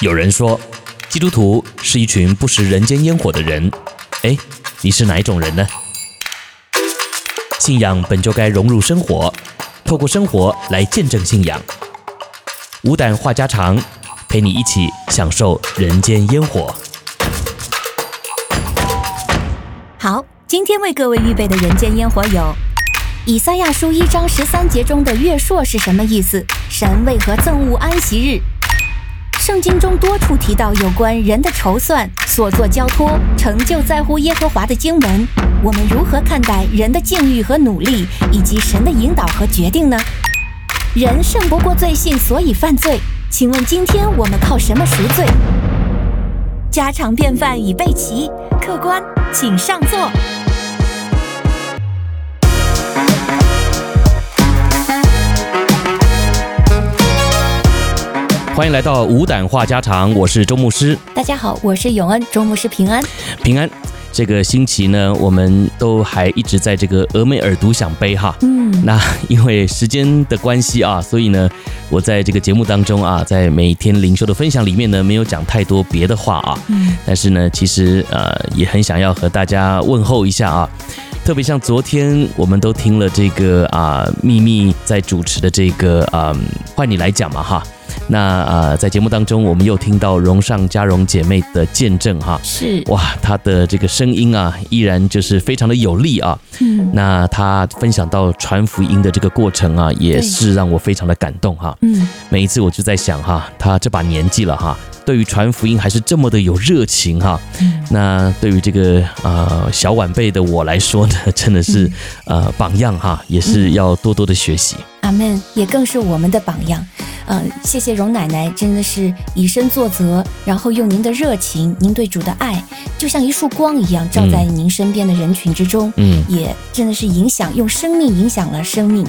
有人说，基督徒是一群不食人间烟火的人。哎，你是哪一种人呢？信仰本就该融入生活，透过生活来见证信仰。无胆话家常，陪你一起享受人间烟火。好，今天为各位预备的人间烟火有：以赛亚书一章十三节中的月朔是什么意思？神为何憎恶安息日？圣经中多处提到有关人的筹算、所作交托、成就在乎耶和华的经文，我们如何看待人的境遇和努力，以及神的引导和决定呢？人胜不过罪性，所以犯罪。请问今天我们靠什么赎罪？家常便饭已备齐，客官请上座。欢迎来到无胆话家常，我是周牧师。大家好，我是永恩，周牧师平安。平安。这个星期呢，我们都还一直在这个俄美尔读响杯哈。嗯。那因为时间的关系啊，所以呢，我在这个节目当中啊，在每天灵修的分享里面呢，没有讲太多别的话啊。嗯。但是呢，其实呃，也很想要和大家问候一下啊。特别像昨天，我们都听了这个啊，秘密在主持的这个啊，换你来讲嘛哈。那啊，在节目当中，我们又听到荣上加荣姐妹的见证哈，是。哇，她的这个声音啊，依然就是非常的有力啊。嗯，那她分享到传福音的这个过程啊，也是让我非常的感动哈。嗯，每一次我就在想哈，她这把年纪了哈，对于传福音还是这么的有热情哈。嗯，那对于这个呃小晚辈的我来说呢，真的是呃榜样哈，也是要多多的学习。阿门，也更是我们的榜样。嗯、呃，谢谢荣奶奶，真的是以身作则，然后用您的热情，您对主的爱，就像一束光一样，照在您身边的人群之中，嗯，也真的是影响，用生命影响了生命。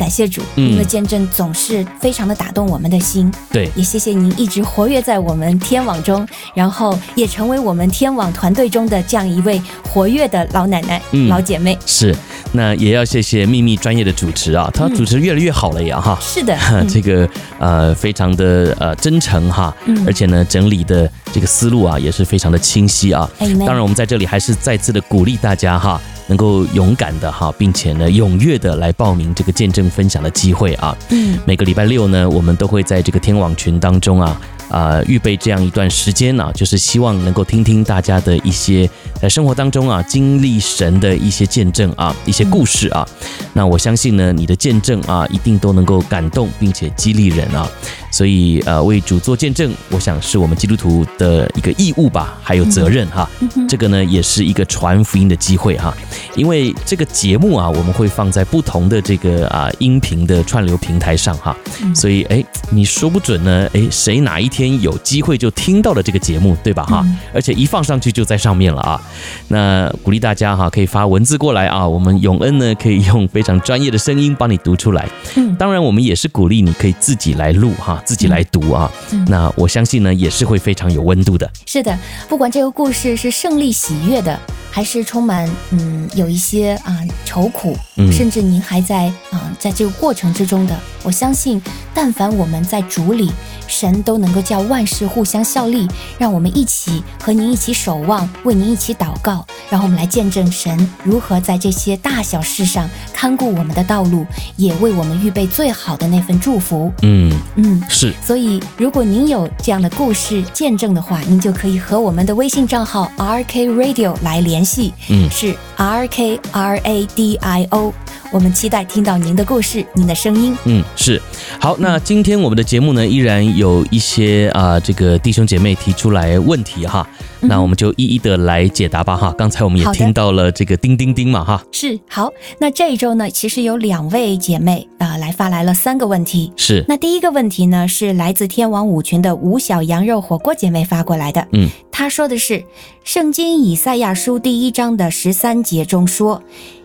感谢主，您的见证总是非常的打动我们的心。对，也谢谢您一直活跃在我们天网中，然后也成为我们天网团队中的这样一位活跃的老奶奶、嗯、老姐妹。是，那也要谢谢秘密专业的主持啊，他主持越来越好了呀，哈、嗯。是的，这个呃非常的呃真诚哈，嗯、而且呢整理的这个思路啊也是非常的清晰啊。嗯、当然，我们在这里还是再次的鼓励大家哈。能够勇敢的哈，并且呢踊跃的来报名这个见证分享的机会啊。嗯，每个礼拜六呢，我们都会在这个天网群当中啊。啊、呃，预备这样一段时间呢、啊，就是希望能够听听大家的一些在生活当中啊经历神的一些见证啊，一些故事啊。那我相信呢，你的见证啊，一定都能够感动并且激励人啊。所以呃，为主做见证，我想是我们基督徒的一个义务吧，还有责任哈。这个呢，也是一个传福音的机会哈。因为这个节目啊，我们会放在不同的这个啊音频的串流平台上哈。所以哎，你说不准呢，哎，谁哪一天。天有机会就听到了这个节目，对吧？哈，而且一放上去就在上面了啊。那鼓励大家哈，可以发文字过来啊。我们永恩呢，可以用非常专业的声音帮你读出来。嗯，当然我们也是鼓励你可以自己来录哈，自己来读啊。那我相信呢，也是会非常有温度的。是的，不管这个故事是胜利喜悦的，还是充满嗯有一些啊愁苦，甚至您还在啊在这个过程之中的，我相信，但凡我们在主里。神都能够叫万事互相效力，让我们一起和您一起守望，为您一起祷告，然后我们来见证神如何在这些大小事上看顾我们的道路，也为我们预备最好的那份祝福。嗯嗯，是。所以，如果您有这样的故事见证的话，您就可以和我们的微信账号 RK Radio 来联系。嗯，是 RK RADIO。我们期待听到您的故事，您的声音。嗯，是。好，那今天我们的节目呢，依然有一些啊、呃，这个弟兄姐妹提出来问题哈，那我们就一一的来解答吧哈。刚才我们也听到了这个叮叮叮嘛哈。是，好。那这一周呢，其实有两位姐妹啊、呃，来发来了三个问题。是。那第一个问题呢，是来自天王五群的吴小羊肉火锅姐妹发过来的。嗯，她说的是《圣经以赛亚书》第一章的十三节中说。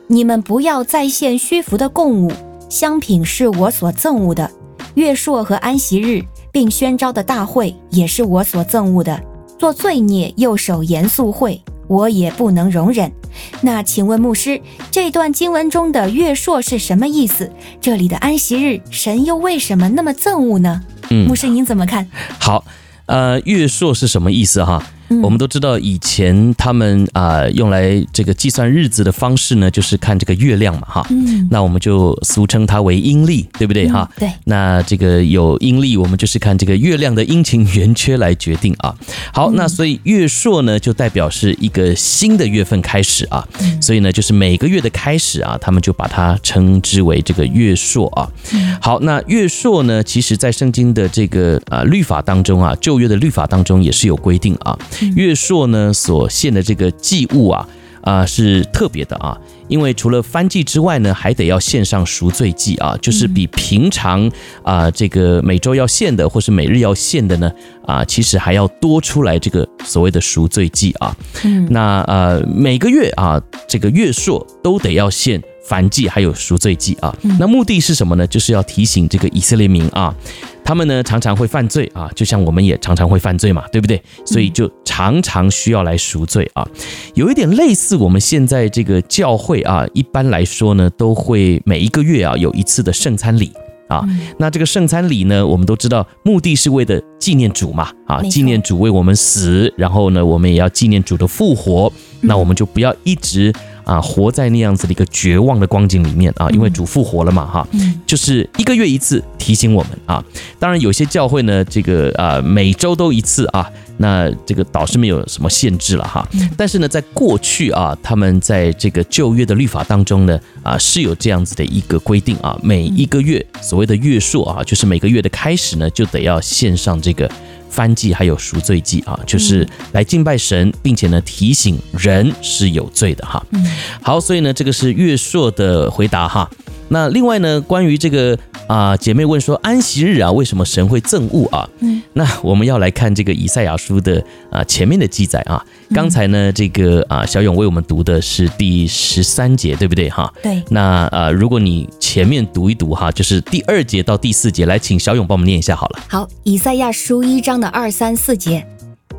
你们不要再献虚浮的供物，香品是我所憎恶的。月朔和安息日，并宣召的大会也是我所憎恶的。做罪孽又守严肃会，我也不能容忍。那请问牧师，这段经文中的月朔是什么意思？这里的安息日，神又为什么那么憎恶呢？嗯，牧师您怎么看？好。呃，月朔是什么意思哈？我们都知道，以前他们啊、呃、用来这个计算日子的方式呢，就是看这个月亮嘛，哈。嗯。那我们就俗称它为阴历，对不对哈？对。那这个有阴历，我们就是看这个月亮的阴晴圆缺来决定啊。好，那所以月朔呢，就代表是一个新的月份开始啊。所以呢，就是每个月的开始啊，他们就把它称之为这个月朔啊。好，那月朔呢，其实在圣经的这个啊律法当中啊，旧约的律法当中也是有规定啊。月朔呢所献的这个祭物啊啊是特别的啊，因为除了燔祭之外呢，还得要献上赎罪祭啊，就是比平常啊这个每周要献的或是每日要献的呢啊，其实还要多出来这个所谓的赎罪祭啊。嗯，那呃每个月啊这个月朔都得要献。燔祭还有赎罪祭啊，那目的是什么呢？就是要提醒这个以色列民啊，他们呢常常会犯罪啊，就像我们也常常会犯罪嘛，对不对？所以就常常需要来赎罪啊，有一点类似我们现在这个教会啊，一般来说呢，都会每一个月啊有一次的圣餐礼啊。那这个圣餐礼呢，我们都知道目的是为了纪念主嘛，啊，纪念主为我们死，然后呢，我们也要纪念主的复活，那我们就不要一直。啊，活在那样子的一个绝望的光景里面啊，因为主复活了嘛，哈，就是一个月一次提醒我们啊。当然，有些教会呢，这个啊每周都一次啊，那这个倒是没有什么限制了哈。但是呢，在过去啊，他们在这个旧约的律法当中呢，啊是有这样子的一个规定啊，每一个月所谓的月数啊，就是每个月的开始呢，就得要献上这个。燔祭还有赎罪祭啊，就是来敬拜神，并且呢提醒人是有罪的哈。好，所以呢这个是月朔的回答哈。那另外呢，关于这个啊、呃，姐妹问说安息日啊，为什么神会憎恶啊？嗯，那我们要来看这个以赛亚书的啊、呃、前面的记载啊。刚才呢，这个啊、呃、小勇为我们读的是第十三节，对不对哈？对。那啊，如果你前面读一读哈，就是第二节到第四节，来请小勇帮我们念一下好了。好，以赛亚书一章的二三四节，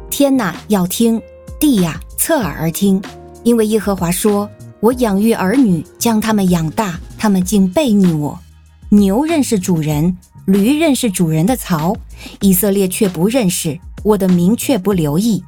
天呐，要听，地呀，侧耳而听，因为耶和华说。我养育儿女，将他们养大，他们竟悖逆我。牛认识主人，驴认识主人的槽，以色列却不认识，我的民却不留意。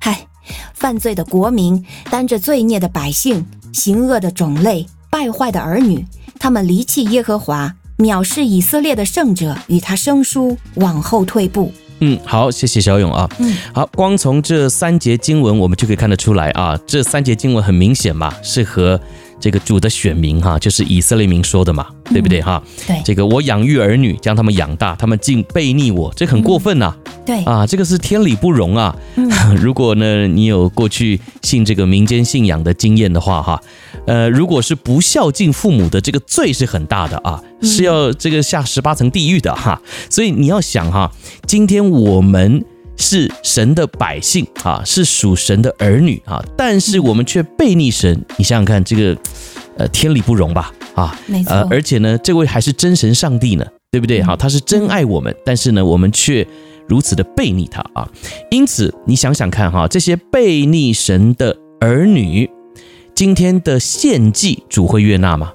嗨，犯罪的国民，担着罪孽的百姓，行恶的种类，败坏的儿女，他们离弃耶和华，藐视以色列的圣者，与他生疏，往后退步。嗯，好，谢谢小勇啊。嗯，好，光从这三节经文，我们就可以看得出来啊，这三节经文很明显嘛，是和这个主的选民哈，就是以色列民说的嘛，对不对哈？对，这个我养育儿女，将他们养大，他们竟背逆我，这很过分呐。对啊，这个是天理不容啊。如果呢，你有过去信这个民间信仰的经验的话哈，呃，如果是不孝敬父母的，这个罪是很大的啊，是要这个下十八层地狱的哈。所以你要想哈，今天我们。是神的百姓啊，是属神的儿女啊，但是我们却悖逆神。你想想看，这个呃天理不容吧？啊，没错。呃，而且呢，这位还是真神上帝呢，对不对？好，他是真爱我们，但是呢，我们却如此的背逆他啊。因此，你想想看哈，这些背逆神的儿女，今天的献祭主会悦纳吗？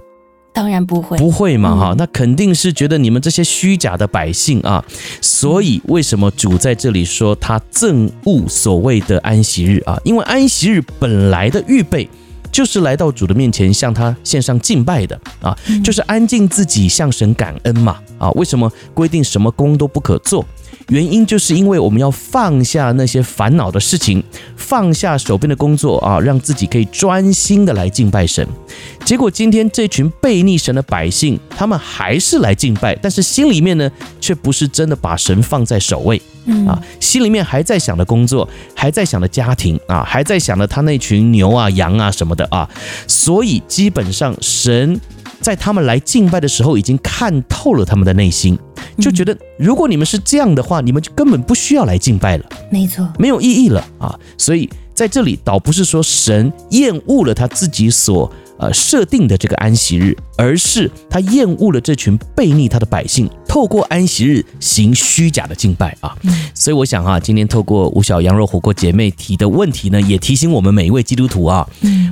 当然不会，不会嘛哈，那肯定是觉得你们这些虚假的百姓啊，所以为什么主在这里说他憎恶所谓的安息日啊？因为安息日本来的预备就是来到主的面前向他献上敬拜的啊，就是安静自己向神感恩嘛啊？为什么规定什么工都不可做？原因就是因为我们要放下那些烦恼的事情，放下手边的工作啊，让自己可以专心的来敬拜神。结果今天这群悖逆神的百姓，他们还是来敬拜，但是心里面呢，却不是真的把神放在首位啊，心里面还在想着工作，还在想着家庭啊，还在想着他那群牛啊、羊啊什么的啊，所以基本上神。在他们来敬拜的时候，已经看透了他们的内心，就觉得如果你们是这样的话，你们就根本不需要来敬拜了，没错，没有意义了啊！所以在这里倒不是说神厌恶了他自己所。呃，设定的这个安息日，而是他厌恶了这群悖逆他的百姓，透过安息日行虚假的敬拜啊。所以我想啊，今天透过吴小羊肉火锅姐妹提的问题呢，也提醒我们每一位基督徒啊，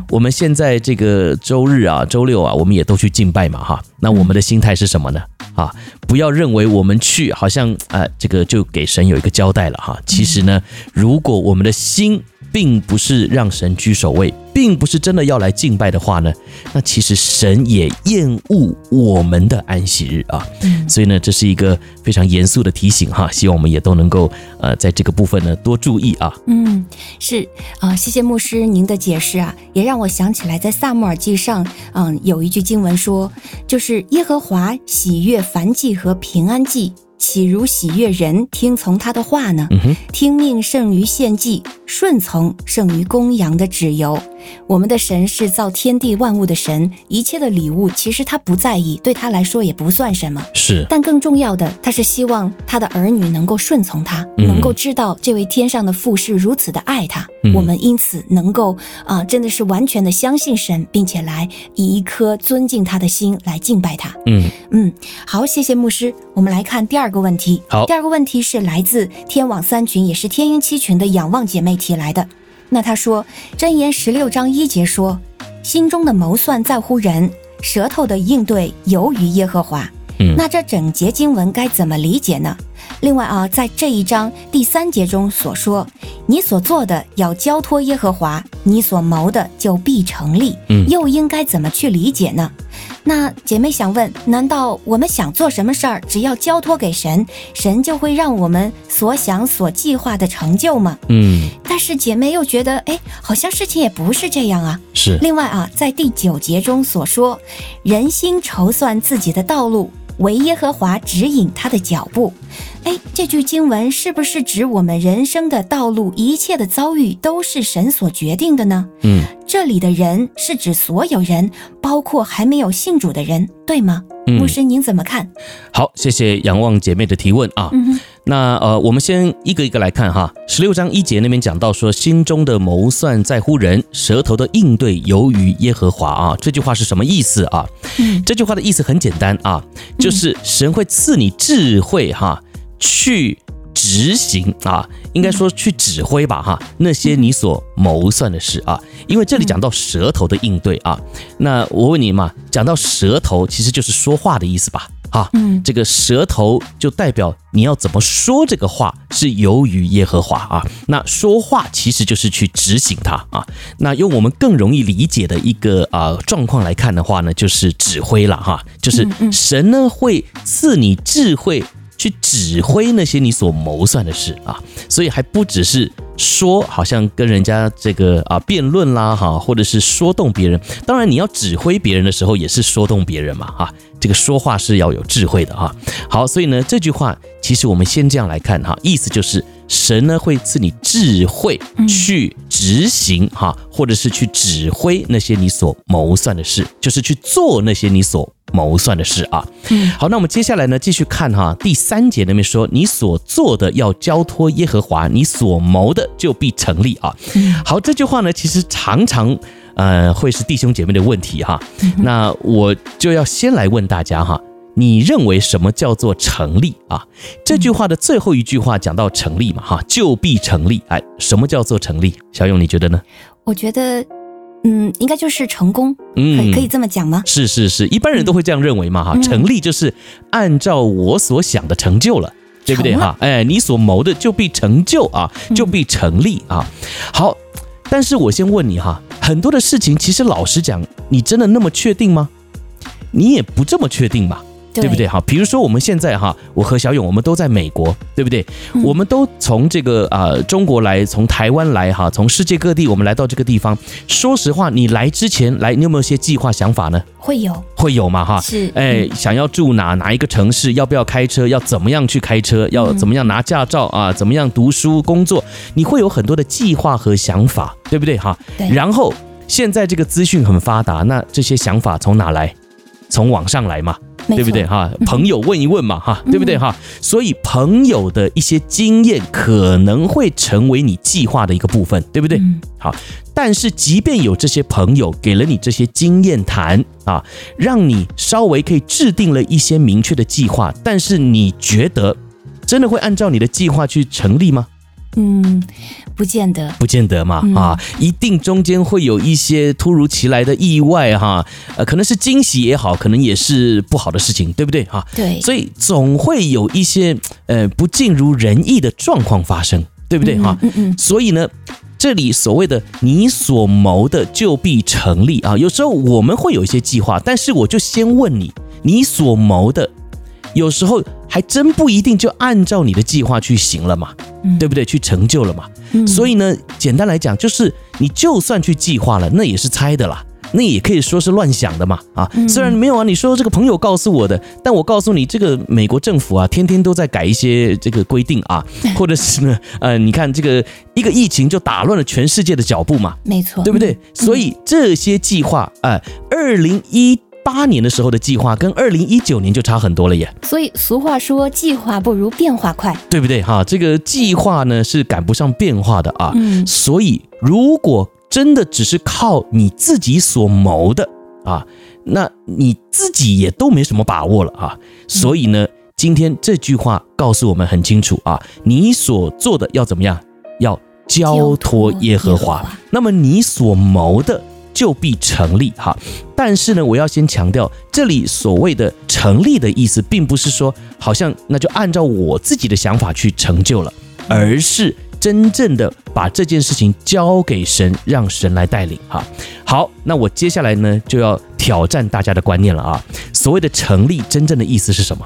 我们现在这个周日啊、周六啊，我们也都去敬拜嘛哈。那我们的心态是什么呢？啊，不要认为我们去好像呃这个就给神有一个交代了哈。其实呢，如果我们的心并不是让神居首位。并不是真的要来敬拜的话呢，那其实神也厌恶我们的安息日啊。嗯，所以呢，这是一个非常严肃的提醒哈，希望我们也都能够呃，在这个部分呢多注意啊。嗯，是啊，呃，谢谢牧师您的解释啊，也让我想起来在撒母耳记上，嗯，有一句经文说，就是耶和华喜悦凡祭和平安祭。岂如喜悦人听从他的话呢？听命胜于献祭，顺从胜于公羊的脂油。我们的神是造天地万物的神，一切的礼物其实他不在意，对他来说也不算什么。是，但更重要的，他是希望他的儿女能够顺从他，能够知道这位天上的父是如此的爱他。我们因此能够啊、呃，真的是完全的相信神，并且来以一颗尊敬他的心来敬拜他。嗯嗯，好，谢谢牧师。我们来看第二个问题。好，第二个问题是来自天网三群，也是天鹰七群的仰望姐妹提来的。那她说，箴言十六章一节说：“心中的谋算在乎人，舌头的应对由于耶和华。”嗯，那这整节经文该怎么理解呢？另外啊，在这一章第三节中所说：“你所做的要交托耶和华，你所谋的就必成立。”嗯，又应该怎么去理解呢？那姐妹想问：难道我们想做什么事儿，只要交托给神，神就会让我们所想所计划的成就吗？嗯。但是姐妹又觉得，哎，好像事情也不是这样啊。是。另外啊，在第九节中所说，人心筹算自己的道路，惟耶和华指引他的脚步。哎，这句经文是不是指我们人生的道路，一切的遭遇都是神所决定的呢？嗯。这里的人是指所有人，包括还没有信主的人，对吗？嗯，牧师，您怎么看？好，谢谢仰望姐妹的提问啊。嗯，那呃，我们先一个一个来看哈。十六章一节那边讲到说，心中的谋算在乎人，舌头的应对由于耶和华啊。这句话是什么意思啊？嗯，这句话的意思很简单啊，就是神会赐你智慧哈，去。执行啊，应该说去指挥吧哈，那些你所谋算的事啊，因为这里讲到舌头的应对啊，那我问你嘛，讲到舌头其实就是说话的意思吧？哈，嗯，这个舌头就代表你要怎么说这个话是由于耶和华啊，那说话其实就是去执行它啊，那用我们更容易理解的一个啊状况来看的话呢，就是指挥了哈，就是神呢会赐你智慧。去指挥那些你所谋算的事啊，所以还不只是说，好像跟人家这个啊辩论啦哈，或者是说动别人。当然，你要指挥别人的时候，也是说动别人嘛哈。这个说话是要有智慧的哈。好，所以呢，这句话其实我们先这样来看哈，意思就是神呢会赐你智慧去执行哈，或者是去指挥那些你所谋算的事，就是去做那些你所。谋算的事啊，嗯，好，那我们接下来呢，继续看哈，第三节那边说，你所做的要交托耶和华，你所谋的就必成立啊。好，这句话呢，其实常常呃会是弟兄姐妹的问题哈。那我就要先来问大家哈，你认为什么叫做成立啊？这句话的最后一句话讲到成立嘛哈，就必成立。哎，什么叫做成立？小勇，你觉得呢？我觉得。嗯，应该就是成功，嗯，可以这么讲吗？是是是，一般人都会这样认为嘛，哈、嗯，成立就是按照我所想的成就了，了对不对哈？哎，你所谋的就必成就啊，就必成立啊。好，但是我先问你哈，很多的事情其实老实讲，你真的那么确定吗？你也不这么确定吧。对不对哈？比如说我们现在哈，我和小勇我们都在美国，对不对？嗯、我们都从这个啊、呃、中国来，从台湾来哈，从世界各地我们来到这个地方。说实话，你来之前来，你有没有些计划想法呢？会有，会有嘛哈？是，哎，想要住哪哪一个城市？要不要开车？要怎么样去开车？要怎么样拿驾照啊？怎么样读书工作？你会有很多的计划和想法，对不对哈？对。然后现在这个资讯很发达，那这些想法从哪来？从网上来嘛。对不对哈？朋友问一问嘛哈，对不对哈？所以朋友的一些经验可能会成为你计划的一个部分，对不对？好，但是即便有这些朋友给了你这些经验谈啊，让你稍微可以制定了一些明确的计划，但是你觉得真的会按照你的计划去成立吗？嗯，不见得，不见得嘛，啊，一定中间会有一些突如其来的意外哈，呃，可能是惊喜也好，可能也是不好的事情，对不对哈？对，所以总会有一些呃不尽如人意的状况发生，对不对哈？嗯嗯。所以呢，这里所谓的你所谋的就必成立啊，有时候我们会有一些计划，但是我就先问你，你所谋的。有时候还真不一定就按照你的计划去行了嘛，对不对？去成就了嘛。所以呢，简单来讲，就是你就算去计划了，那也是猜的啦，那也可以说是乱想的嘛。啊，虽然没有啊，你说这个朋友告诉我的，但我告诉你，这个美国政府啊，天天都在改一些这个规定啊，或者是呢，呃，你看这个一个疫情就打乱了全世界的脚步嘛，没错，对不对？所以这些计划，呃，二零一。八年的时候的计划跟二零一九年就差很多了耶，所以俗话说计划不如变化快，对不对哈？这个计划呢是赶不上变化的啊，嗯，所以如果真的只是靠你自己所谋的啊，那你自己也都没什么把握了啊。所以呢，今天这句话告诉我们很清楚啊，你所做的要怎么样？要交托耶和华，那么你所谋的。就必成立哈，但是呢，我要先强调，这里所谓的成立的意思，并不是说好像那就按照我自己的想法去成就了，而是真正的把这件事情交给神，让神来带领哈。好，那我接下来呢就要挑战大家的观念了啊。所谓的成立，真正的意思是什么？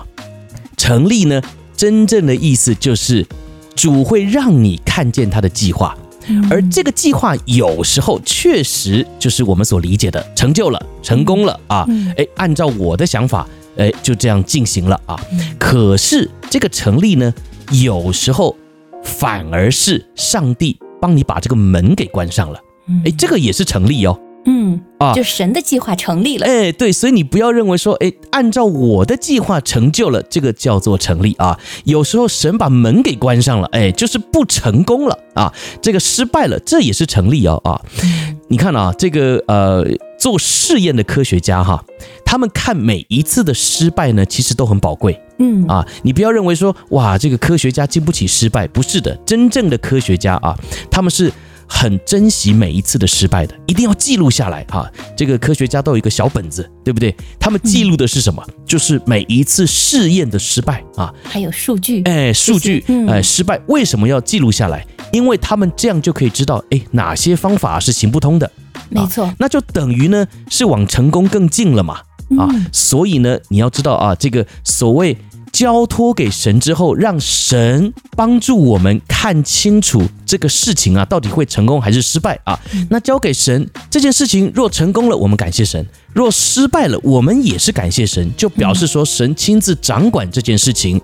成立呢，真正的意思就是主会让你看见他的计划。而这个计划有时候确实就是我们所理解的成就了、成功了啊！哎，按照我的想法，哎，就这样进行了啊。可是这个成立呢，有时候反而是上帝帮你把这个门给关上了，哎，这个也是成立哦。嗯啊，就神的计划成立了，哎，对，所以你不要认为说，哎，按照我的计划成就了，这个叫做成立啊。有时候神把门给关上了，哎，就是不成功了啊，这个失败了，这也是成立哦啊。你看啊，这个呃，做试验的科学家哈，他们看每一次的失败呢，其实都很宝贵。嗯啊，你不要认为说，哇，这个科学家经不起失败，不是的，真正的科学家啊，他们是。很珍惜每一次的失败的，一定要记录下来哈。这个科学家都有一个小本子，对不对？他们记录的是什么？就是每一次试验的失败啊，还有数据。哎，数据，哎，失败为什么要记录下来？因为他们这样就可以知道，哎，哪些方法是行不通的。没错，那就等于呢是往成功更近了嘛。啊，所以呢，你要知道啊，这个所谓。交托给神之后，让神帮助我们看清楚这个事情啊，到底会成功还是失败啊？那交给神这件事情，若成功了，我们感谢神；若失败了，我们也是感谢神，就表示说神亲自掌管这件事情。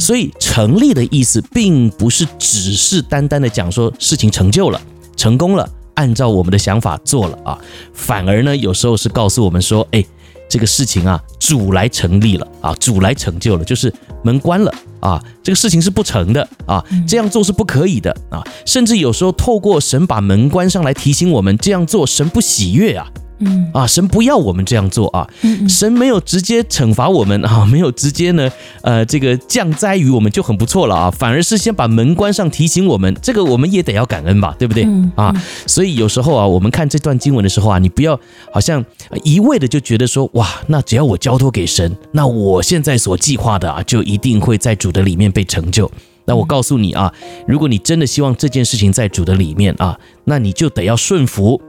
所以成立的意思，并不是只是单单的讲说事情成就了、成功了，按照我们的想法做了啊，反而呢，有时候是告诉我们说，哎。这个事情啊，主来成立了啊，主来成就了，就是门关了啊，这个事情是不成的啊，这样做是不可以的啊，甚至有时候透过神把门关上来提醒我们，这样做神不喜悦啊。嗯啊，神不要我们这样做啊！神没有直接惩罚我们啊，没有直接呢，呃，这个降灾于我们就很不错了啊，反而是先把门关上提醒我们，这个我们也得要感恩吧，对不对？啊，所以有时候啊，我们看这段经文的时候啊，你不要好像一味的就觉得说，哇，那只要我交托给神，那我现在所计划的啊，就一定会在主的里面被成就。那我告诉你啊，如果你真的希望这件事情在主的里面啊，那你就得要顺服。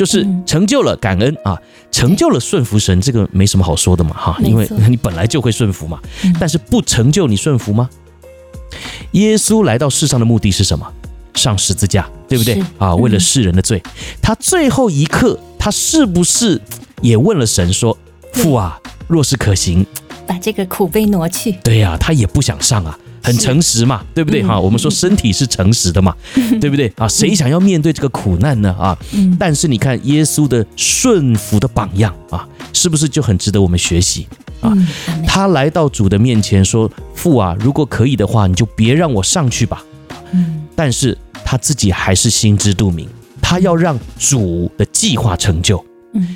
就是成就了感恩啊，成就了顺服神，这个没什么好说的嘛哈，因为你本来就会顺服嘛。但是不成就你顺服吗？耶稣来到世上的目的是什么？上十字架，对不对啊？为了世人的罪，他最后一刻，他是不是也问了神说：“父啊，若是可行，把这个苦杯挪去。”对呀，他也不想上啊。很诚实嘛，对不对哈？我们说身体是诚实的嘛，对不对啊？谁想要面对这个苦难呢啊？但是你看耶稣的顺服的榜样啊，是不是就很值得我们学习啊？他来到主的面前说：“父啊，如果可以的话，你就别让我上去吧。”但是他自己还是心知肚明，他要让主的计划成就。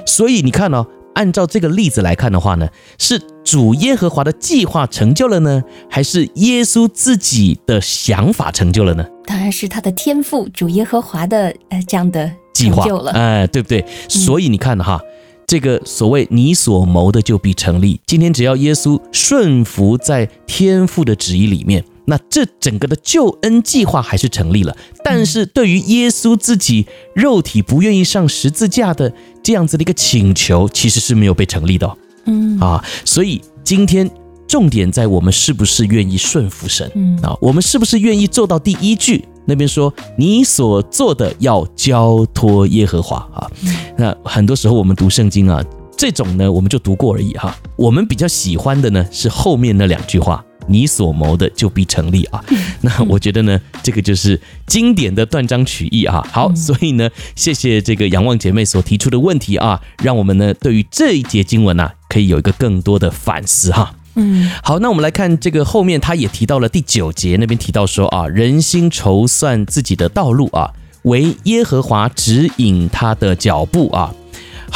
所以你看呢？按照这个例子来看的话呢，是主耶和华的计划成就了呢，还是耶稣自己的想法成就了呢？当然是他的天赋主耶和华的呃这样的计划了，哎，对不对？所以你看哈，嗯、这个所谓你所谋的就必成立。今天只要耶稣顺服在天父的旨意里面，那这整个的救恩计划还是成立了。但是对于耶稣自己肉体不愿意上十字架的这样子的一个请求，其实是没有被成立的、哦。嗯啊，所以今天。重点在我们是不是愿意顺服神啊？我们是不是愿意做到第一句那边说你所做的要交托耶和华啊？那很多时候我们读圣经啊，这种呢我们就读过而已哈。我们比较喜欢的呢是后面那两句话，你所谋的就必成立啊。那我觉得呢，这个就是经典的断章取义啊。好，所以呢，谢谢这个仰望姐妹所提出的问题啊，让我们呢对于这一节经文呢，可以有一个更多的反思哈。嗯，好，那我们来看这个后面，他也提到了第九节那边提到说啊，人心筹算自己的道路啊，为耶和华指引他的脚步啊。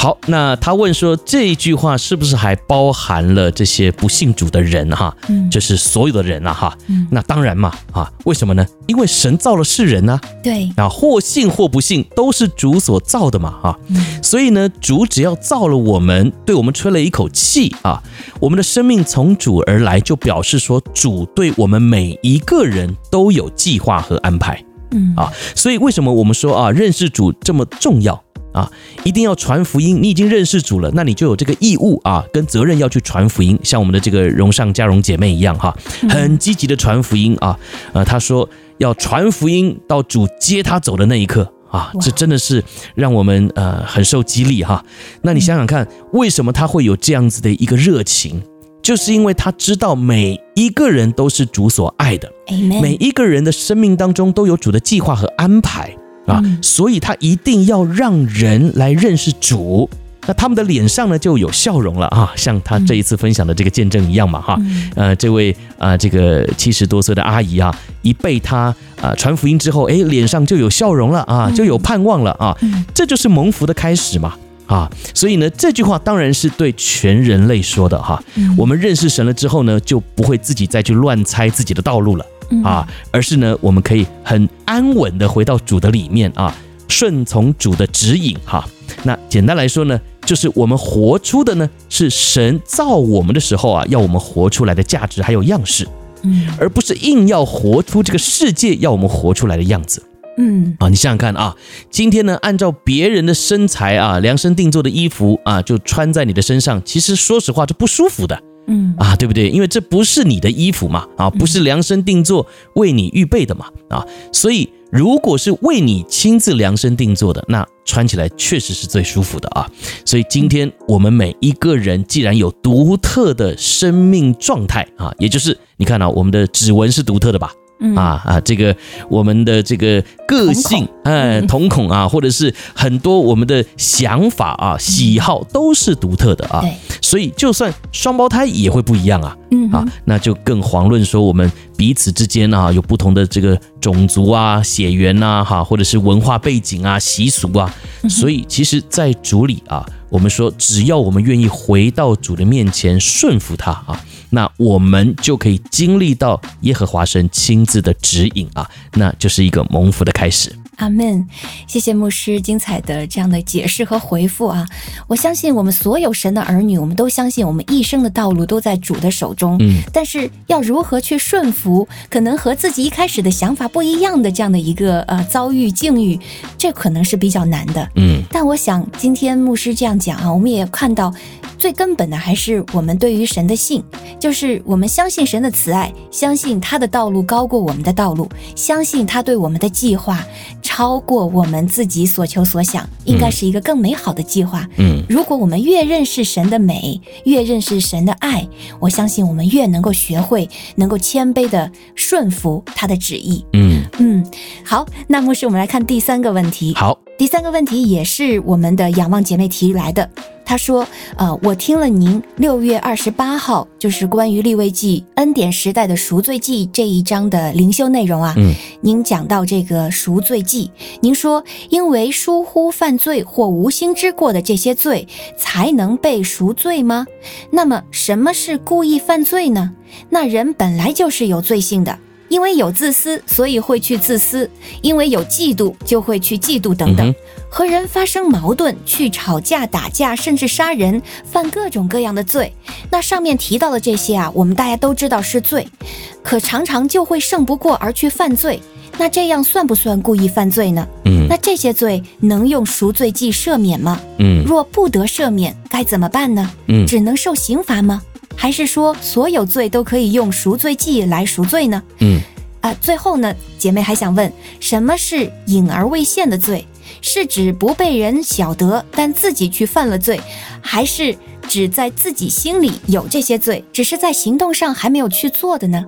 好，那他问说这一句话是不是还包含了这些不信主的人哈？嗯，就是所有的人啊哈。嗯，那当然嘛啊，为什么呢？因为神造了世人呢。对，啊，或信或不信都是主所造的嘛啊。嗯，所以呢，主只要造了我们，对我们吹了一口气啊，我们的生命从主而来，就表示说主对我们每一个人都有计划和安排。嗯啊，所以为什么我们说啊，认识主这么重要？啊，一定要传福音！你已经认识主了，那你就有这个义务啊，跟责任要去传福音。像我们的这个荣上加荣姐妹一样哈，很积极的传福音啊。呃，她说要传福音到主接她走的那一刻啊，这真的是让我们呃很受激励哈。那你想想看，为什么她会有这样子的一个热情？就是因为她知道每一个人都是主所爱的，每一个人的生命当中都有主的计划和安排。啊，所以他一定要让人来认识主，那他们的脸上呢就有笑容了啊，像他这一次分享的这个见证一样嘛哈，呃，这位啊这个七十多岁的阿姨啊，一被他啊传福音之后，哎，脸上就有笑容了啊，就有盼望了啊，这就是蒙福的开始嘛啊，所以呢，这句话当然是对全人类说的哈，我们认识神了之后呢，就不会自己再去乱猜自己的道路了。啊，而是呢，我们可以很安稳的回到主的里面啊，顺从主的指引哈。那简单来说呢，就是我们活出的呢，是神造我们的时候啊，要我们活出来的价值还有样式，嗯，而不是硬要活出这个世界要我们活出来的样子，嗯，啊，你想想看啊，今天呢，按照别人的身材啊，量身定做的衣服啊，就穿在你的身上，其实说实话是不舒服的。嗯啊，对不对？因为这不是你的衣服嘛，啊，不是量身定做为你预备的嘛，啊，所以如果是为你亲自量身定做的，那穿起来确实是最舒服的啊。所以今天我们每一个人既然有独特的生命状态啊，也就是你看啊，我们的指纹是独特的吧？嗯啊啊，这个我们的这个个性，哎，瞳孔啊，或者是很多我们的想法啊、喜好都是独特的啊。对，所以就算双胞胎也会不一样啊。嗯啊，那就更遑论说我们彼此之间啊有不同的这个种族啊、血缘呐，哈，或者是文化背景啊、习俗啊。所以其实，在主里啊，我们说只要我们愿意回到主的面前顺服他啊。那我们就可以经历到耶和华神亲自的指引啊，那就是一个蒙福的开始。阿门，谢谢牧师精彩的这样的解释和回复啊！我相信我们所有神的儿女，我们都相信我们一生的道路都在主的手中。嗯，但是要如何去顺服，可能和自己一开始的想法不一样的这样的一个呃遭遇境遇，这可能是比较难的。嗯，但我想今天牧师这样讲啊，我们也看到。最根本的还是我们对于神的信，就是我们相信神的慈爱，相信他的道路高过我们的道路，相信他对我们的计划超过我们自己所求所想，应该是一个更美好的计划。嗯，如果我们越认识神的美，越认识神的爱，我相信我们越能够学会能够谦卑的顺服他的旨意。嗯嗯，好，那牧师，我们来看第三个问题。好，第三个问题也是我们的仰望姐妹提来的。他说：“呃，我听了您六月二十八号，就是关于利未记恩典时代的赎罪记这一章的灵修内容啊。嗯，您讲到这个赎罪记，您说因为疏忽犯罪或无心之过的这些罪才能被赎罪吗？那么什么是故意犯罪呢？那人本来就是有罪性的。因为有自私，所以会去自私；因为有嫉妒，就会去嫉妒等等。嗯、和人发生矛盾，去吵架、打架，甚至杀人，犯各种各样的罪。那上面提到的这些啊，我们大家都知道是罪，可常常就会胜不过而去犯罪。那这样算不算故意犯罪呢？嗯，那这些罪能用赎罪祭赦免吗？嗯，若不得赦免，该怎么办呢？嗯，只能受刑罚吗？还是说所有罪都可以用赎罪祭来赎罪呢？嗯，啊，最后呢，姐妹还想问，什么是隐而未现的罪？是指不被人晓得，但自己去犯了罪，还是指在自己心里有这些罪，只是在行动上还没有去做的呢？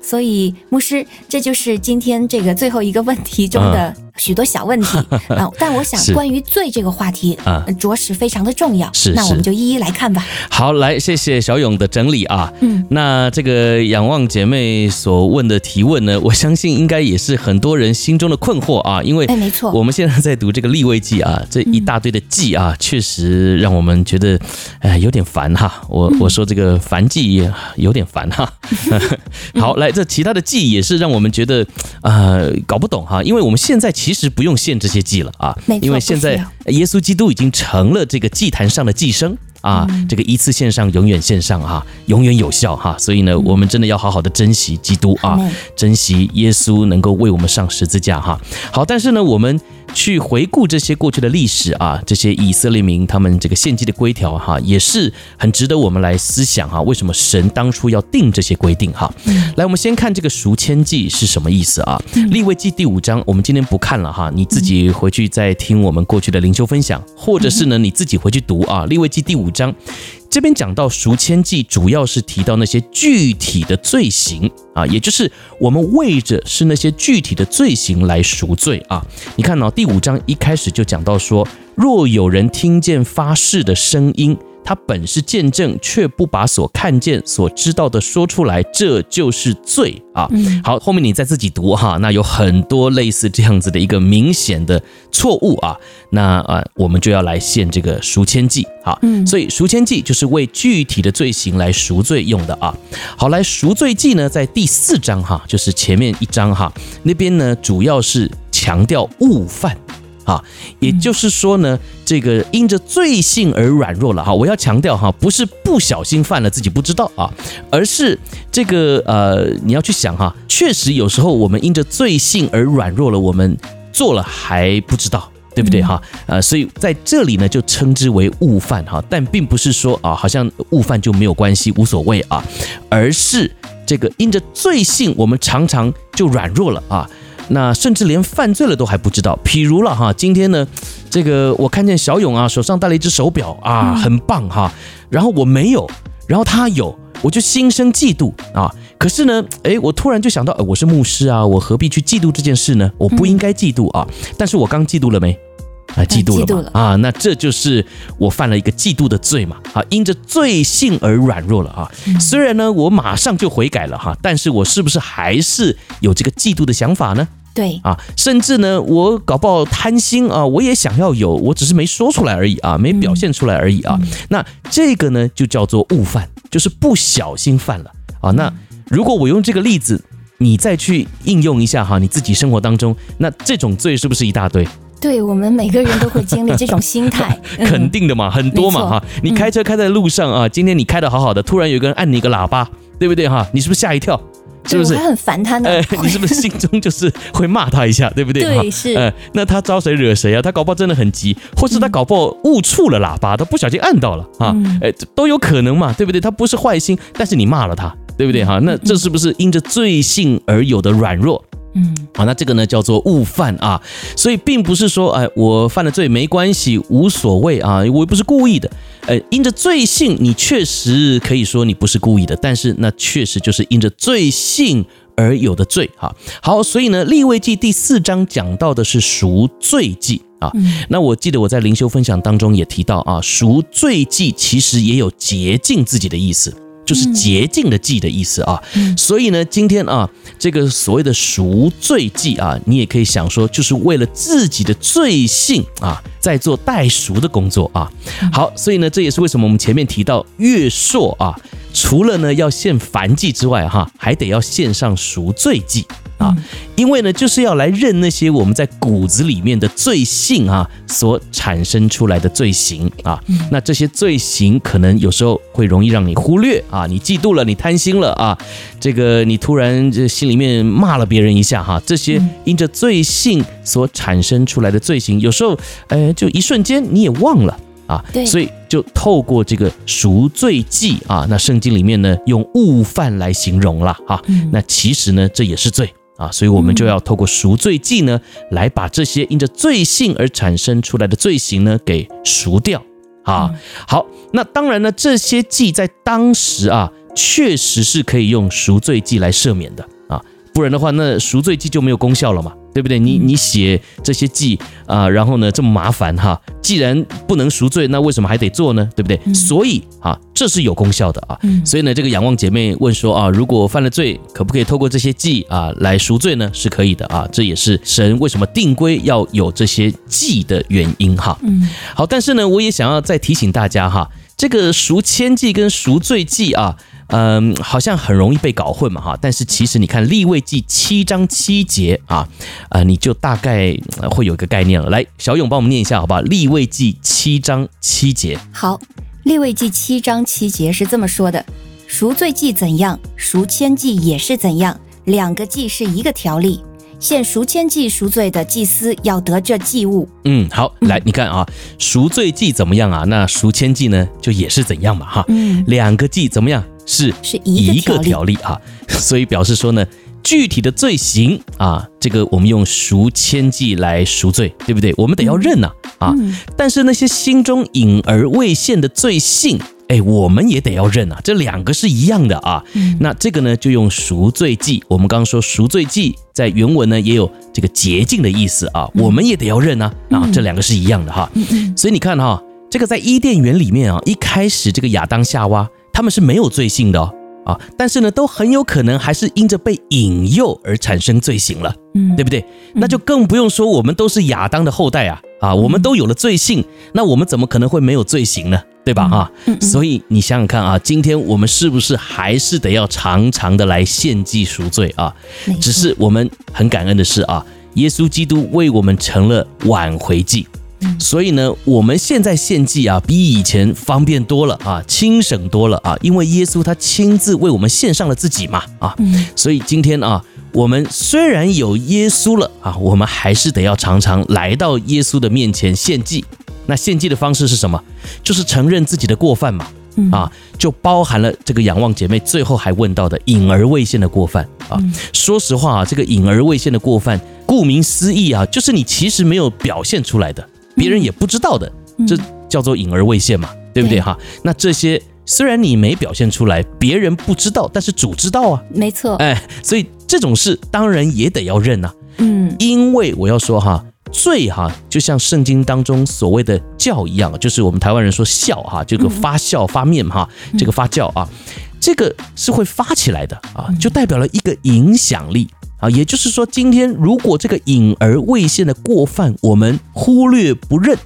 所以，牧师，这就是今天这个最后一个问题中的。许多小问题啊，但我想关于罪这个话题啊，着实非常的重要。是，那我们就一一来看吧。好，来，谢谢小勇的整理啊。嗯，那这个仰望姐妹所问的提问呢，我相信应该也是很多人心中的困惑啊，因为哎，没错，我们现在在读这个立位记啊，这一大堆的记啊，确实让我们觉得哎有点烦哈。我我说这个烦记有点烦哈。好，来，这其他的记也是让我们觉得呃搞不懂哈，因为我们现在其其实不用献这些祭了啊，因为现在耶稣基督已经成了这个祭坛上的祭牲。啊，这个一次献上，永远献上哈，永远有效哈，所以呢，我们真的要好好的珍惜基督啊，珍惜耶稣能够为我们上十字架哈。好，但是呢，我们去回顾这些过去的历史啊，这些以色列民他们这个献祭的规条哈，也是很值得我们来思想哈。为什么神当初要定这些规定哈？来，我们先看这个赎愆祭是什么意思啊？利未记第五章，我们今天不看了哈，你自己回去再听我们过去的灵修分享，或者是呢你自己回去读啊，利未记第五。章这边讲到赎愆祭，主要是提到那些具体的罪行啊，也就是我们为着是那些具体的罪行来赎罪啊。你看呢第五章一开始就讲到说，若有人听见发誓的声音。他本是见证，却不把所看见、所知道的说出来，这就是罪啊！好，后面你再自己读哈。那有很多类似这样子的一个明显的错误啊。那啊，我们就要来献这个赎愆祭。好，所以赎愆祭就是为具体的罪行来赎罪用的啊。好，来赎罪祭呢，在第四章哈，就是前面一章哈，那边呢主要是强调误犯。啊，也就是说呢，这个因着罪性而软弱了哈。我要强调哈，不是不小心犯了自己不知道啊，而是这个呃，你要去想哈，确实有时候我们因着罪性而软弱了，我们做了还不知道，对不对哈？呃，所以在这里呢，就称之为误犯哈，但并不是说啊，好像误犯就没有关系，无所谓啊，而是这个因着罪性，我们常常就软弱了啊。那甚至连犯罪了都还不知道，譬如了哈，今天呢，这个我看见小勇啊手上戴了一只手表啊，很棒哈，然后我没有，然后他有，我就心生嫉妒啊。可是呢，哎，我突然就想到，我是牧师啊，我何必去嫉妒这件事呢？我不应该嫉妒啊。但是我刚嫉妒了没？啊，嫉妒了嘛？啊，那这就是我犯了一个嫉妒的罪嘛？啊，因着罪性而软弱了啊。虽然呢，我马上就悔改了哈，但是我是不是还是有这个嫉妒的想法呢？对啊，甚至呢，我搞不好贪心啊，我也想要有，我只是没说出来而已啊，没表现出来而已啊。嗯、那这个呢，就叫做误犯，就是不小心犯了啊。那如果我用这个例子，你再去应用一下哈，你自己生活当中，那这种罪是不是一大堆？对，我们每个人都会经历这种心态，肯定的嘛，很多嘛哈。你开车开在路上啊，今天你开的好好的，突然有个人按你一个喇叭，对不对哈？你是不是吓一跳？是不是还很烦他呢？哎，你是不是心中就是会骂他一下，对不对？对，是。哎，那他招谁惹谁啊？他搞不好真的很急，或是他搞不好误触了喇叭，他不小心按到了啊，哎，都有可能嘛，对不对？他不是坏心，但是你骂了他，对不对哈？那这是不是因着罪性而有的软弱？嗯，好，那这个呢叫做误犯啊，所以并不是说，哎，我犯了罪没关系，无所谓啊，我又不是故意的，呃，因着罪性，你确实可以说你不是故意的，但是那确实就是因着罪性而有的罪哈。好，所以呢，立位记第四章讲到的是赎罪记啊，那我记得我在灵修分享当中也提到啊，赎罪祭其实也有洁净自己的意思。就是洁净的祭的意思啊，所以呢，今天啊，这个所谓的赎罪祭啊，你也可以想说，就是为了自己的罪性啊，在做代赎的工作啊。好，所以呢，这也是为什么我们前面提到月朔啊，除了呢要献燔祭之外，哈，还得要献上赎罪祭。啊，因为呢，就是要来认那些我们在骨子里面的罪性啊，所产生出来的罪行啊。那这些罪行可能有时候会容易让你忽略啊，你嫉妒了，你贪心了啊，这个你突然这心里面骂了别人一下哈，这些因着罪性所产生出来的罪行，有时候呃，就一瞬间你也忘了啊。对，所以就透过这个赎罪祭啊，那圣经里面呢用误犯来形容了啊，那其实呢这也是罪。啊，所以我们就要透过赎罪祭呢，来把这些因着罪性而产生出来的罪行呢，给赎掉。啊，好，那当然呢，这些祭在当时啊，确实是可以用赎罪祭来赦免的啊，不然的话，那赎罪祭就没有功效了嘛。对不对？你你写这些记啊，然后呢这么麻烦哈，既然不能赎罪，那为什么还得做呢？对不对？所以啊，这是有功效的啊。所以呢，这个仰望姐妹问说啊，如果犯了罪，可不可以透过这些记啊来赎罪呢？是可以的啊，这也是神为什么定规要有这些记的原因哈。嗯，好，但是呢，我也想要再提醒大家哈，这个赎愆祭跟赎罪祭啊。嗯，好像很容易被搞混嘛哈，但是其实你看立位记七章七节啊，啊，你就大概会有一个概念了。来，小勇帮我们念一下好不好？立位记七章七节。好，立位记七章七节是这么说的：赎罪祭怎样，赎愆祭也是怎样，两个祭是一个条例。现赎愆祭赎罪的祭司要得这祭物。嗯，好，来，你看啊，赎罪祭怎么样啊？那赎愆祭呢，就也是怎样嘛哈。嗯，两个祭怎么样？是是一个条例啊，所以表示说呢，具体的罪行啊，这个我们用赎千计来赎罪，对不对？我们得要认呐啊，但是那些心中隐而未现的罪性，哎，我们也得要认啊，这两个是一样的啊。那这个呢，就用赎罪祭。我们刚刚说赎罪祭在原文呢也有这个洁净的意思啊，我们也得要认啊，啊，这两个是一样的哈。所以你看哈，这个在伊甸园里面啊，一开始这个亚当夏娃。他们是没有罪性的哦，啊，但是呢，都很有可能还是因着被引诱而产生罪行了，嗯，对不对？那就更不用说我们都是亚当的后代啊，啊，我们都有了罪性，那我们怎么可能会没有罪行呢？对吧？啊，所以你想想看啊，今天我们是不是还是得要常常的来献祭赎罪啊？只是我们很感恩的是啊，耶稣基督为我们成了挽回祭。所以呢，我们现在献祭啊，比以前方便多了啊，轻省多了啊，因为耶稣他亲自为我们献上了自己嘛啊，所以今天啊，我们虽然有耶稣了啊，我们还是得要常常来到耶稣的面前献祭。那献祭的方式是什么？就是承认自己的过犯嘛啊，就包含了这个仰望姐妹最后还问到的隐而未现的过犯啊。说实话啊，这个隐而未现的过犯，顾名思义啊，就是你其实没有表现出来的。别人也不知道的，这叫做隐而未现嘛，对不对？哈？那这些虽然你没表现出来，别人不知道，但是主知道啊，没错，哎，所以这种事当然也得要认呐，嗯，因为我要说哈，罪哈，就像圣经当中所谓的教一样，就是我们台湾人说笑哈，这个发酵发面哈，这个发酵啊，这个是会发起来的啊，就代表了一个影响力。啊，也就是说，今天如果这个隐而未现的过犯我们忽略不认，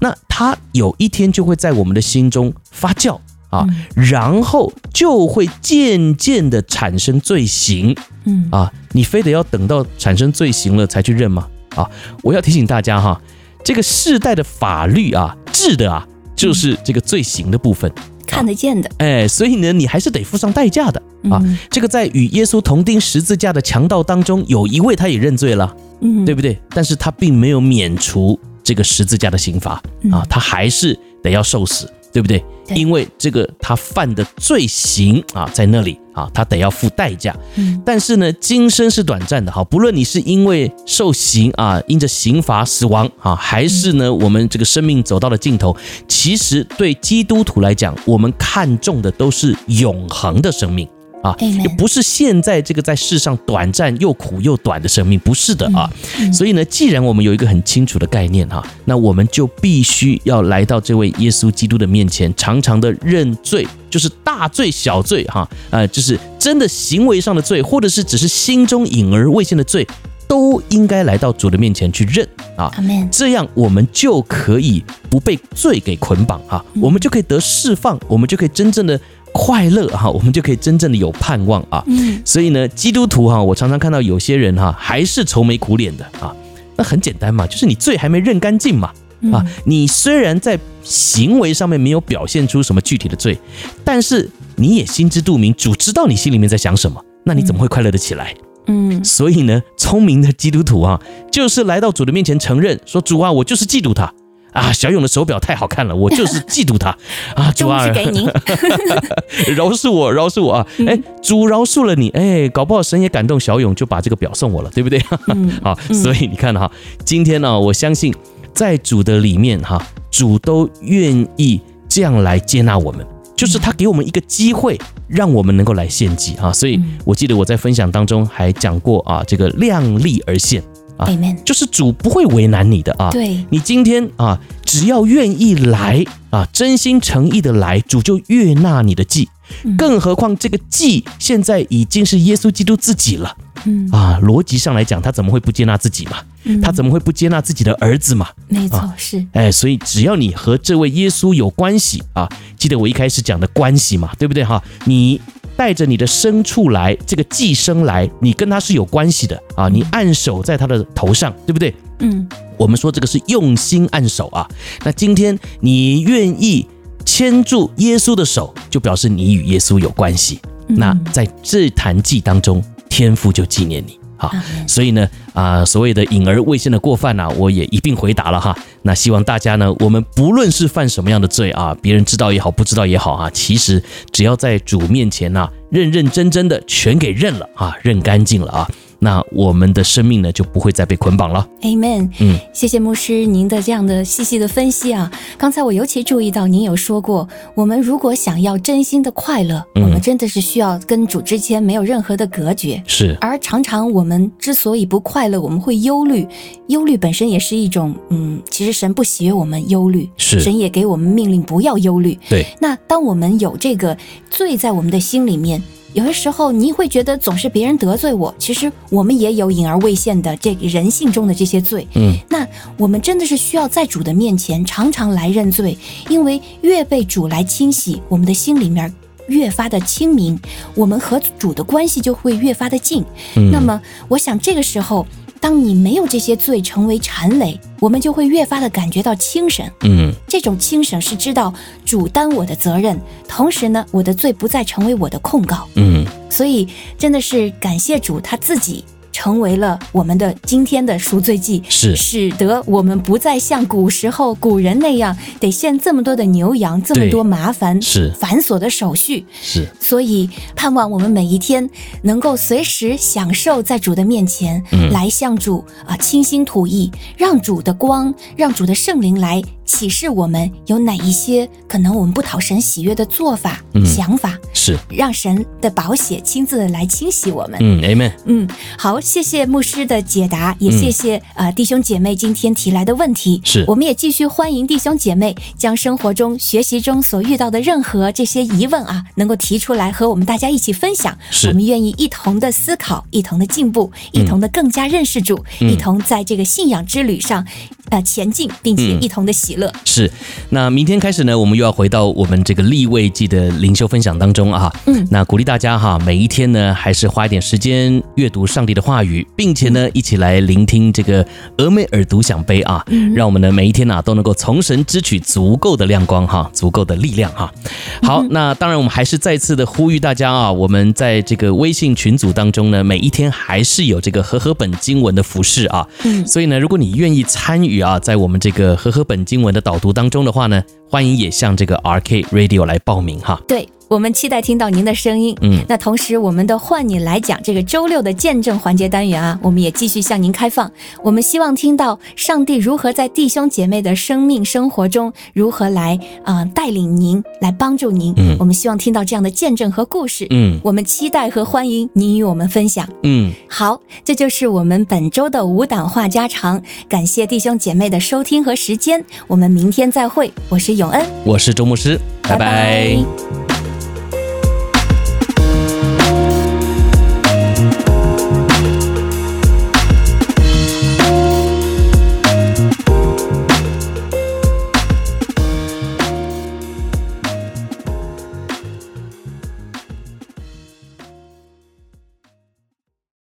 那它有一天就会在我们的心中发酵啊，然后就会渐渐的产生罪行。嗯啊，你非得要等到产生罪行了才去认吗？啊，我要提醒大家哈，这个世代的法律啊，治的啊，就是这个罪行的部分。看得见的，哎，所以呢，你还是得付上代价的啊。这个在与耶稣同钉十字架的强盗当中，有一位他也认罪了，嗯，对不对？但是他并没有免除这个十字架的刑罚啊，他还是得要受死。对不对？因为这个他犯的罪行啊，在那里啊，他得要付代价。嗯，但是呢，今生是短暂的哈，不论你是因为受刑啊，因着刑罚死亡啊，还是呢，我们这个生命走到了尽头，其实对基督徒来讲，我们看重的都是永恒的生命。啊，也不是现在这个在世上短暂又苦又短的生命，不是的啊。所以呢，既然我们有一个很清楚的概念哈，那我们就必须要来到这位耶稣基督的面前，常常的认罪，就是大罪小罪哈，呃，就是真的行为上的罪，或者是只是心中隐而未现的罪。都应该来到主的面前去认啊，这样我们就可以不被罪给捆绑啊，我们就可以得释放，我们就可以真正的快乐哈，我们就可以真正的有盼望啊。嗯，所以呢，基督徒哈，我常常看到有些人哈，还是愁眉苦脸的啊。那很简单嘛，就是你罪还没认干净嘛。啊，你虽然在行为上面没有表现出什么具体的罪，但是你也心知肚明，主知道你心里面在想什么，那你怎么会快乐的起来？嗯，所以呢，聪明的基督徒啊，就是来到主的面前承认说：“主啊，我就是嫉妒他。”啊，小勇的手表太好看了，我就是嫉妒他 啊！主啊，给您 饶恕我，饶恕我啊！哎，主饶恕了你，哎，搞不好神也感动小勇，就把这个表送我了，对不对？嗯、好，所以你看哈，今天呢，我相信在主的里面哈，主都愿意这样来接纳我们，就是他给我们一个机会，让我们能够来献祭哈。所以我记得我在分享当中还讲过啊，这个量力而献。啊.就是主不会为难你的啊。对，你今天啊，只要愿意来啊，真心诚意的来，主就悦纳你的祭。更何况这个祭现在已经是耶稣基督自己了。嗯啊，逻辑上来讲，他怎么会不接纳自己嘛？他怎么会不接纳自己的儿子嘛？没错，是。哎，所以只要你和这位耶稣有关系啊，记得我一开始讲的关系嘛，对不对哈？你。带着你的牲畜来，这个寄生来，你跟他是有关系的啊！你按手在他的头上，对不对？嗯，我们说这个是用心按手啊。那今天你愿意牵住耶稣的手，就表示你与耶稣有关系。那在这坛祭当中，天父就纪念你。好，所以呢，啊，所谓的隐而未现的过犯呐，我也一并回答了哈。那希望大家呢，我们不论是犯什么样的罪啊，别人知道也好，不知道也好啊，其实只要在主面前呐，认认真真的全给认了啊，认干净了啊。那我们的生命呢，就不会再被捆绑了。Amen。嗯，谢谢牧师您的这样的细细的分析啊。刚才我尤其注意到您有说过，我们如果想要真心的快乐，嗯、我们真的是需要跟主之间没有任何的隔绝。是。而常常我们之所以不快乐，我们会忧虑，忧虑本身也是一种，嗯，其实神不喜悦我们忧虑，是。神也给我们命令不要忧虑。对。那当我们有这个罪在我们的心里面。有的时候，你会觉得总是别人得罪我，其实我们也有隐而未现的这个人性中的这些罪。嗯，那我们真的是需要在主的面前常常来认罪，因为越被主来清洗，我们的心里面越发的清明，我们和主的关系就会越发的近。嗯，那么我想这个时候。当你没有这些罪成为缠累，我们就会越发的感觉到轻省。嗯，这种轻省是知道主担我的责任，同时呢，我的罪不再成为我的控告。嗯，所以真的是感谢主他自己。成为了我们的今天的赎罪祭，是。使得我们不再像古时候古人那样得献这么多的牛羊，这么多麻烦是。繁琐的手续。是，所以盼望我们每一天能够随时享受在主的面前，嗯、来向主啊倾心吐意，让主的光，让主的圣灵来启示我们有哪一些可能我们不讨神喜悦的做法、嗯、想法，是让神的宝血亲自来清洗我们。嗯，Amen。嗯，好。谢谢牧师的解答，也谢谢啊、嗯呃、弟兄姐妹今天提来的问题。是，我们也继续欢迎弟兄姐妹将生活中、学习中所遇到的任何这些疑问啊，能够提出来和我们大家一起分享。是，我们愿意一同的思考，一同的进步，一同的更加认识主，嗯、一同在这个信仰之旅上。呃，前进，并且一同的喜乐。嗯、是，那明天开始呢，我们又要回到我们这个立位记的灵修分享当中啊。嗯，那鼓励大家哈，每一天呢，还是花一点时间阅读上帝的话语，并且呢，一起来聆听这个俄美尔独享杯啊，嗯、让我们呢每一天呐都能够从神支取足够的亮光哈，足够的力量哈。好，嗯、那当然我们还是再次的呼吁大家啊，我们在这个微信群组当中呢，每一天还是有这个和合本经文的服饰啊。嗯，所以呢，如果你愿意参与。啊，在我们这个和合本经文我们的导读当中的话呢，欢迎也向这个 RK Radio 来报名哈。对。我们期待听到您的声音。嗯，那同时，我们的换你来讲这个周六的见证环节单元啊，我们也继续向您开放。我们希望听到上帝如何在弟兄姐妹的生命生活中如何来啊、呃、带领您，来帮助您。嗯，我们希望听到这样的见证和故事。嗯，我们期待和欢迎您与我们分享。嗯，好，这就是我们本周的无档话家常。感谢弟兄姐妹的收听和时间，我们明天再会。我是永恩，我是周牧师，拜拜。拜拜。